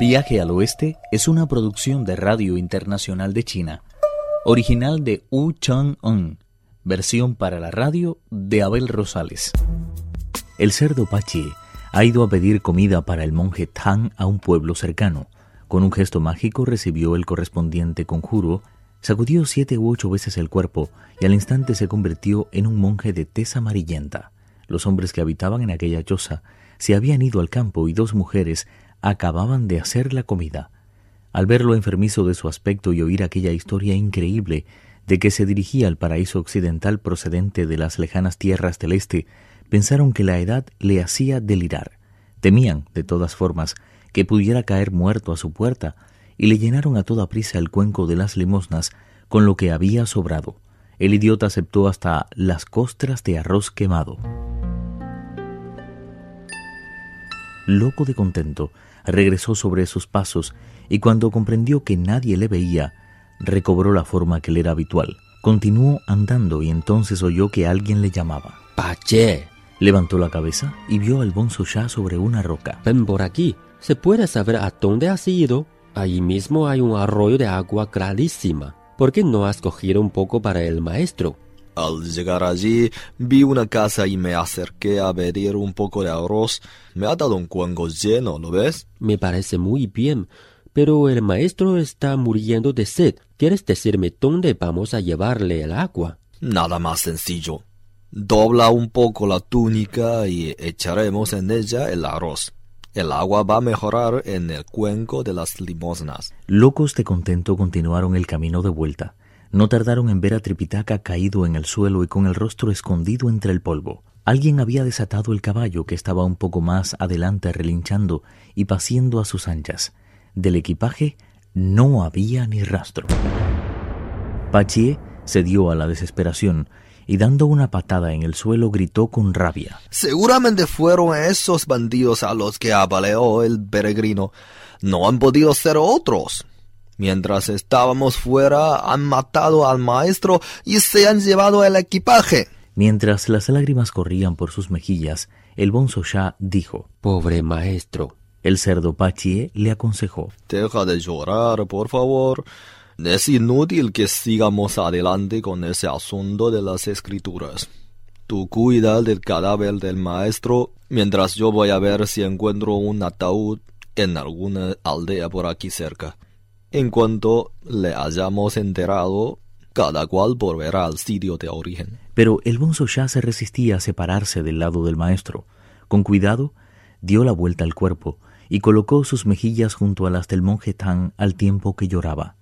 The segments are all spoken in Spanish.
Viaje al Oeste es una producción de Radio Internacional de China, original de Wu Chang-un, versión para la radio de Abel Rosales. El cerdo Pachi ha ido a pedir comida para el monje Tang a un pueblo cercano. Con un gesto mágico recibió el correspondiente conjuro, sacudió siete u ocho veces el cuerpo y al instante se convirtió en un monje de tez amarillenta. Los hombres que habitaban en aquella choza se habían ido al campo y dos mujeres acababan de hacer la comida. Al ver lo enfermizo de su aspecto y oír aquella historia increíble de que se dirigía al paraíso occidental procedente de las lejanas tierras del este, pensaron que la edad le hacía delirar. Temían, de todas formas, que pudiera caer muerto a su puerta, y le llenaron a toda prisa el cuenco de las limosnas con lo que había sobrado. El idiota aceptó hasta las costras de arroz quemado. Loco de contento, regresó sobre sus pasos y cuando comprendió que nadie le veía, recobró la forma que le era habitual. Continuó andando y entonces oyó que alguien le llamaba. Pache. Levantó la cabeza y vio al bonzo ya sobre una roca. Ven por aquí. ¿Se puede saber a dónde has ido? Allí mismo hay un arroyo de agua clarísima. ¿Por qué no has cogido un poco para el maestro? Al llegar allí, vi una casa y me acerqué a pedir un poco de arroz. Me ha dado un cuenco lleno, ¿lo ves? Me parece muy bien, pero el maestro está muriendo de sed. ¿Quieres decirme dónde vamos a llevarle el agua? Nada más sencillo. Dobla un poco la túnica y echaremos en ella el arroz. El agua va a mejorar en el cuenco de las limosnas. Locos de contento continuaron el camino de vuelta. No tardaron en ver a Tripitaka caído en el suelo y con el rostro escondido entre el polvo. Alguien había desatado el caballo que estaba un poco más adelante relinchando y paciendo a sus anchas. Del equipaje no había ni rastro. Pachie se dio a la desesperación y dando una patada en el suelo gritó con rabia. Seguramente fueron esos bandidos a los que apaleó el peregrino. No han podido ser otros. Mientras estábamos fuera, han matado al maestro y se han llevado el equipaje. Mientras las lágrimas corrían por sus mejillas, el bonzo ya dijo: Pobre maestro. El cerdo Pachie le aconsejó: Deja de llorar, por favor. Es inútil que sigamos adelante con ese asunto de las escrituras. Tú cuida del cadáver del maestro mientras yo voy a ver si encuentro un ataúd en alguna aldea por aquí cerca. En cuanto le hayamos enterado, cada cual volverá al sitio de origen. Pero el bonzo ya se resistía a separarse del lado del maestro. Con cuidado, dio la vuelta al cuerpo y colocó sus mejillas junto a las del monje Tan al tiempo que lloraba.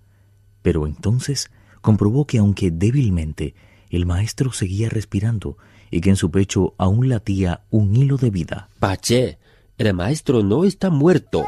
Pero entonces comprobó que aunque débilmente, el maestro seguía respirando y que en su pecho aún latía un hilo de vida. Pache, el maestro no está muerto.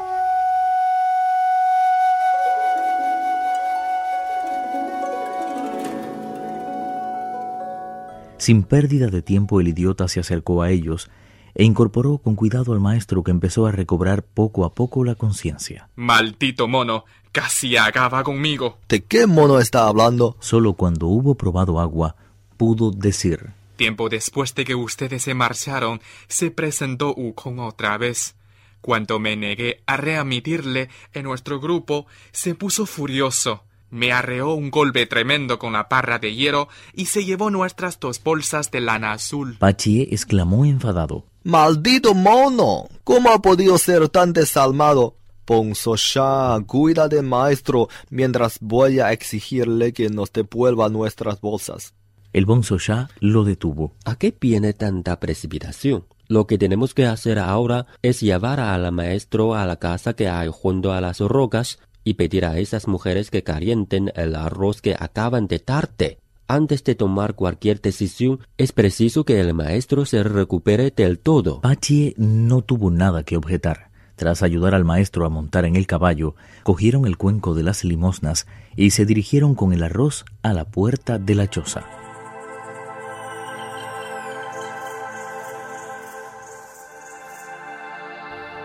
Sin pérdida de tiempo el idiota se acercó a ellos e incorporó con cuidado al maestro que empezó a recobrar poco a poco la conciencia. Maldito mono, casi acaba conmigo. ¿De qué mono está hablando? Solo cuando hubo probado agua pudo decir. Tiempo después de que ustedes se marcharon, se presentó Ukon otra vez. Cuando me negué a readmitirle en nuestro grupo, se puso furioso. Me arreó un golpe tremendo con la parra de hierro y se llevó nuestras dos bolsas de lana azul. Pachie exclamó enfadado. ¡Maldito mono! ¿Cómo ha podido ser tan desalmado? Ponzo ya, cuida del maestro mientras voy a exigirle que nos devuelva nuestras bolsas. El bonzo ya lo detuvo. ¿A qué viene tanta precipitación? Lo que tenemos que hacer ahora es llevar al maestro a la casa que hay junto a las rocas y pedir a esas mujeres que calienten el arroz que acaban de tarte. Antes de tomar cualquier decisión, es preciso que el maestro se recupere del todo. Pachie no tuvo nada que objetar. Tras ayudar al maestro a montar en el caballo, cogieron el cuenco de las limosnas y se dirigieron con el arroz a la puerta de la choza.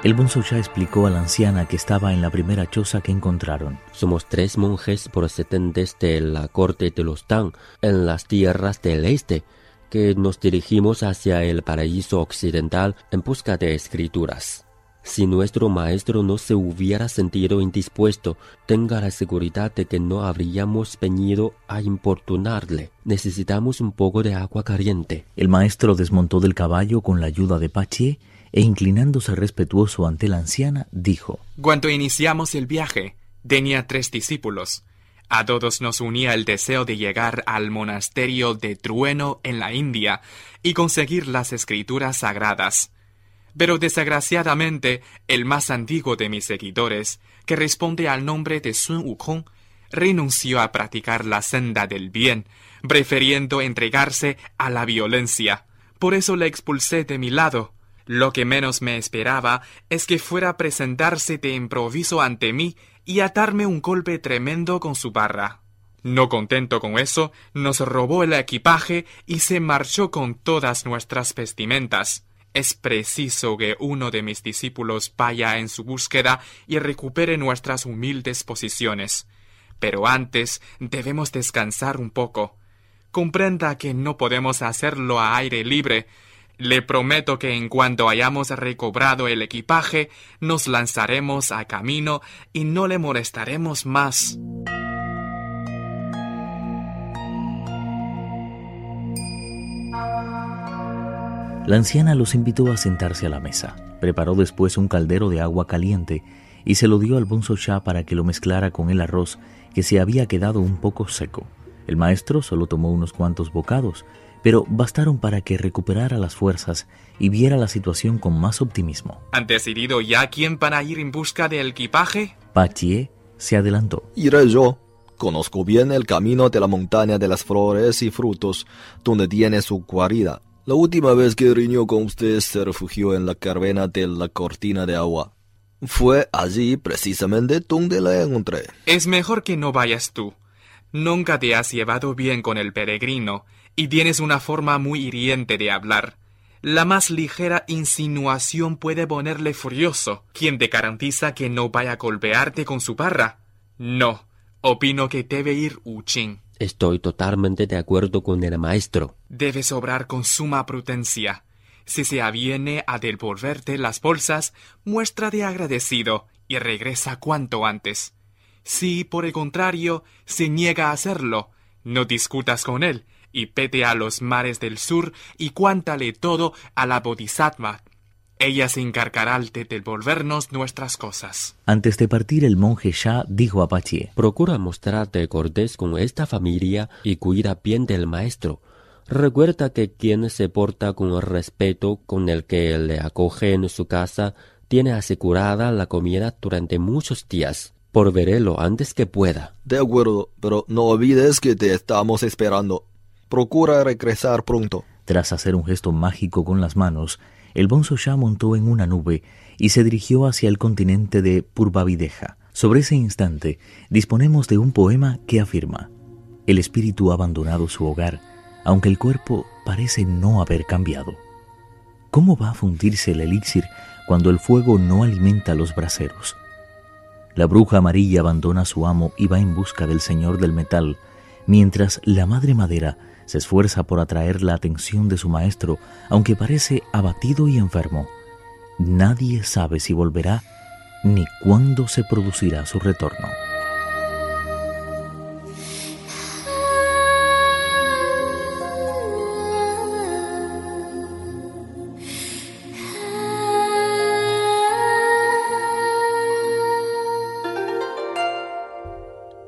El bonzo ya explicó a la anciana que estaba en la primera choza que encontraron. Somos tres monjes procedentes de la corte de los Tang, en las tierras del este, que nos dirigimos hacia el paraíso occidental en busca de escrituras. Si nuestro maestro no se hubiera sentido indispuesto, tenga la seguridad de que no habríamos venido a importunarle. Necesitamos un poco de agua caliente. El maestro desmontó del caballo con la ayuda de Pache e inclinándose respetuoso ante la anciana, dijo Cuando iniciamos el viaje, tenía tres discípulos. A todos nos unía el deseo de llegar al monasterio de Trueno en la India y conseguir las escrituras sagradas. Pero desgraciadamente, el más antiguo de mis seguidores, que responde al nombre de Sun Wukong, renunció a practicar la senda del bien, prefiriendo entregarse a la violencia. Por eso le expulsé de mi lado. Lo que menos me esperaba es que fuera a presentarse de improviso ante mí y atarme un golpe tremendo con su barra. No contento con eso, nos robó el equipaje y se marchó con todas nuestras vestimentas. Es preciso que uno de mis discípulos vaya en su búsqueda y recupere nuestras humildes posiciones. Pero antes debemos descansar un poco. Comprenda que no podemos hacerlo a aire libre. Le prometo que en cuanto hayamos recobrado el equipaje, nos lanzaremos a camino y no le molestaremos más. La anciana los invitó a sentarse a la mesa. Preparó después un caldero de agua caliente y se lo dio al bonzo Shah para que lo mezclara con el arroz que se había quedado un poco seco. El maestro solo tomó unos cuantos bocados, pero bastaron para que recuperara las fuerzas y viera la situación con más optimismo. ¿Han decidido ya quién van a ir en busca del equipaje? Pachie se adelantó. Iré yo. Conozco bien el camino de la montaña de las flores y frutos, donde tiene su guarida. La última vez que riñó con usted se refugió en la carvena de la cortina de agua. Fue allí precisamente donde la encontré. Es mejor que no vayas tú. Nunca te has llevado bien con el peregrino y tienes una forma muy hiriente de hablar. La más ligera insinuación puede ponerle furioso. ¿Quién te garantiza que no vaya a golpearte con su barra? No, opino que debe ir Uchin. Estoy totalmente de acuerdo con el maestro. Debes obrar con suma prudencia. Si se aviene a devolverte las bolsas, muéstrate agradecido y regresa cuanto antes. Si, por el contrario, se niega a hacerlo, no discutas con él y pete a los mares del sur y cuántale todo a la Bodhisattva, ella se encargará de devolvernos nuestras cosas. Antes de partir, el monje Shah dijo a Pachie: Procura mostrarte cortés con esta familia y cuida bien del maestro. Recuerda que quien se porta con el respeto con el que le acoge en su casa tiene asegurada la comida durante muchos días. Por verlo antes que pueda. De acuerdo, pero no olvides que te estamos esperando. Procura regresar pronto. Tras hacer un gesto mágico con las manos, el bonzo Shah montó en una nube y se dirigió hacia el continente de Purvavideja. Sobre ese instante disponemos de un poema que afirma: El espíritu ha abandonado su hogar, aunque el cuerpo parece no haber cambiado. ¿Cómo va a fundirse el elixir cuando el fuego no alimenta los braseros? La bruja amarilla abandona a su amo y va en busca del señor del metal, mientras la madre madera se esfuerza por atraer la atención de su maestro, aunque parece abatido y enfermo. Nadie sabe si volverá ni cuándo se producirá su retorno.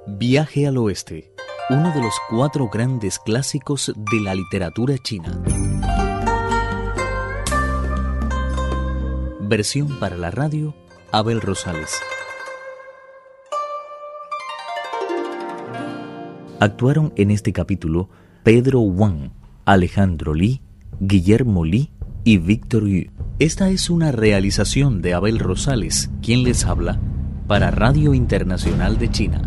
Viaje al oeste uno de los cuatro grandes clásicos de la literatura china. Versión para la radio, Abel Rosales. Actuaron en este capítulo Pedro Wang, Alejandro Li, Guillermo Li y Víctor Yu. Esta es una realización de Abel Rosales, quien les habla, para Radio Internacional de China.